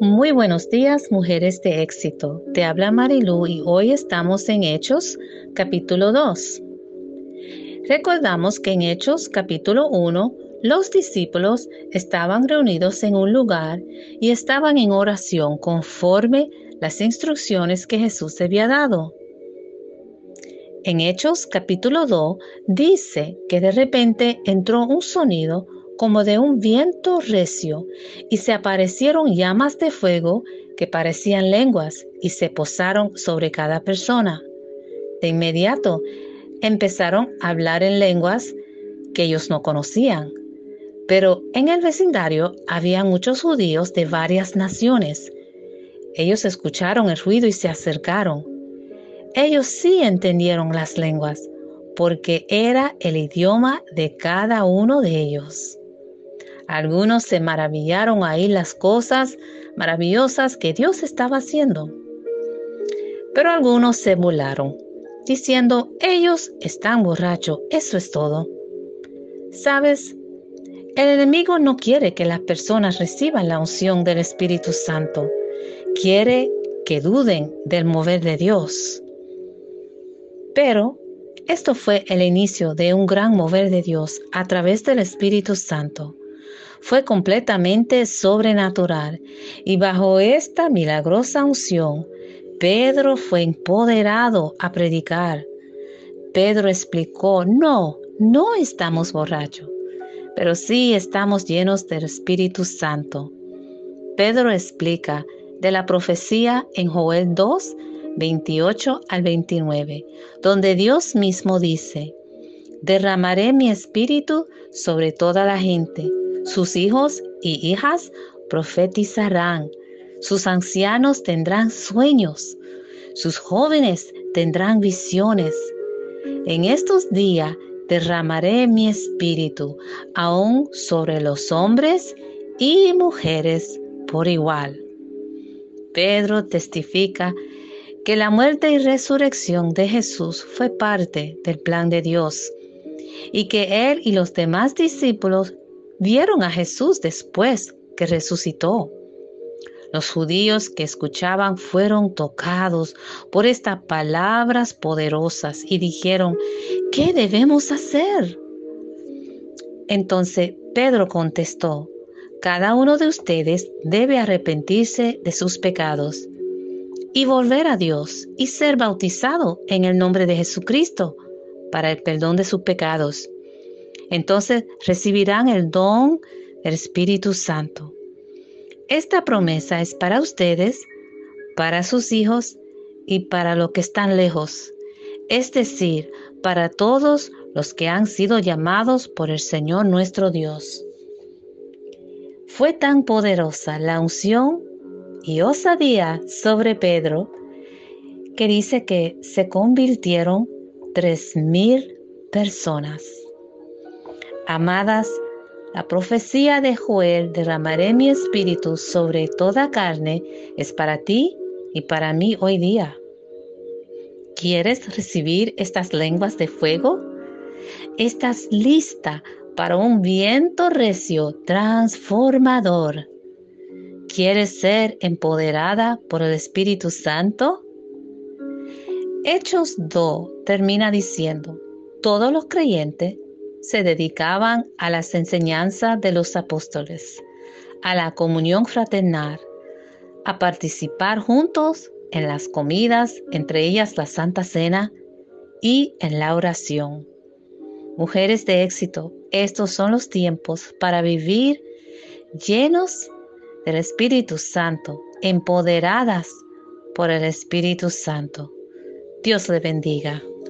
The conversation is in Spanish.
Muy buenos días, mujeres de éxito. Te habla Marilu y hoy estamos en Hechos, capítulo 2. Recordamos que en Hechos, capítulo 1, los discípulos estaban reunidos en un lugar y estaban en oración conforme las instrucciones que Jesús había dado. En Hechos capítulo 2 dice que de repente entró un sonido como de un viento recio, y se aparecieron llamas de fuego que parecían lenguas y se posaron sobre cada persona. De inmediato empezaron a hablar en lenguas que ellos no conocían. Pero en el vecindario había muchos judíos de varias naciones. Ellos escucharon el ruido y se acercaron. Ellos sí entendieron las lenguas, porque era el idioma de cada uno de ellos. Algunos se maravillaron ahí las cosas maravillosas que Dios estaba haciendo. Pero algunos se burlaron, diciendo, ellos están borrachos, eso es todo. ¿Sabes? El enemigo no quiere que las personas reciban la unción del Espíritu Santo. Quiere que duden del mover de Dios. Pero esto fue el inicio de un gran mover de Dios a través del Espíritu Santo fue completamente sobrenatural y bajo esta milagrosa unción, Pedro fue empoderado a predicar. Pedro explicó, no, no estamos borrachos, pero sí estamos llenos del Espíritu Santo. Pedro explica de la profecía en Joel 2, 28 al 29, donde Dios mismo dice, derramaré mi espíritu sobre toda la gente sus hijos y hijas profetizarán, sus ancianos tendrán sueños, sus jóvenes tendrán visiones. En estos días derramaré mi espíritu aún sobre los hombres y mujeres por igual. Pedro testifica que la muerte y resurrección de Jesús fue parte del plan de Dios y que él y los demás discípulos vieron a Jesús después que resucitó. Los judíos que escuchaban fueron tocados por estas palabras poderosas y dijeron, ¿qué debemos hacer? Entonces Pedro contestó, cada uno de ustedes debe arrepentirse de sus pecados y volver a Dios y ser bautizado en el nombre de Jesucristo para el perdón de sus pecados entonces recibirán el don del Espíritu Santo. Esta promesa es para ustedes, para sus hijos y para los que están lejos, es decir, para todos los que han sido llamados por el Señor nuestro Dios. Fue tan poderosa la unción y osadía sobre Pedro que dice que se convirtieron tres mil personas. Amadas, la profecía de Joel, derramaré mi espíritu sobre toda carne, es para ti y para mí hoy día. ¿Quieres recibir estas lenguas de fuego? ¿Estás lista para un viento recio transformador? ¿Quieres ser empoderada por el Espíritu Santo? Hechos 2 termina diciendo, todos los creyentes se dedicaban a las enseñanzas de los apóstoles, a la comunión fraternal, a participar juntos en las comidas, entre ellas la Santa Cena, y en la oración. Mujeres de éxito, estos son los tiempos para vivir llenos del Espíritu Santo, empoderadas por el Espíritu Santo. Dios le bendiga.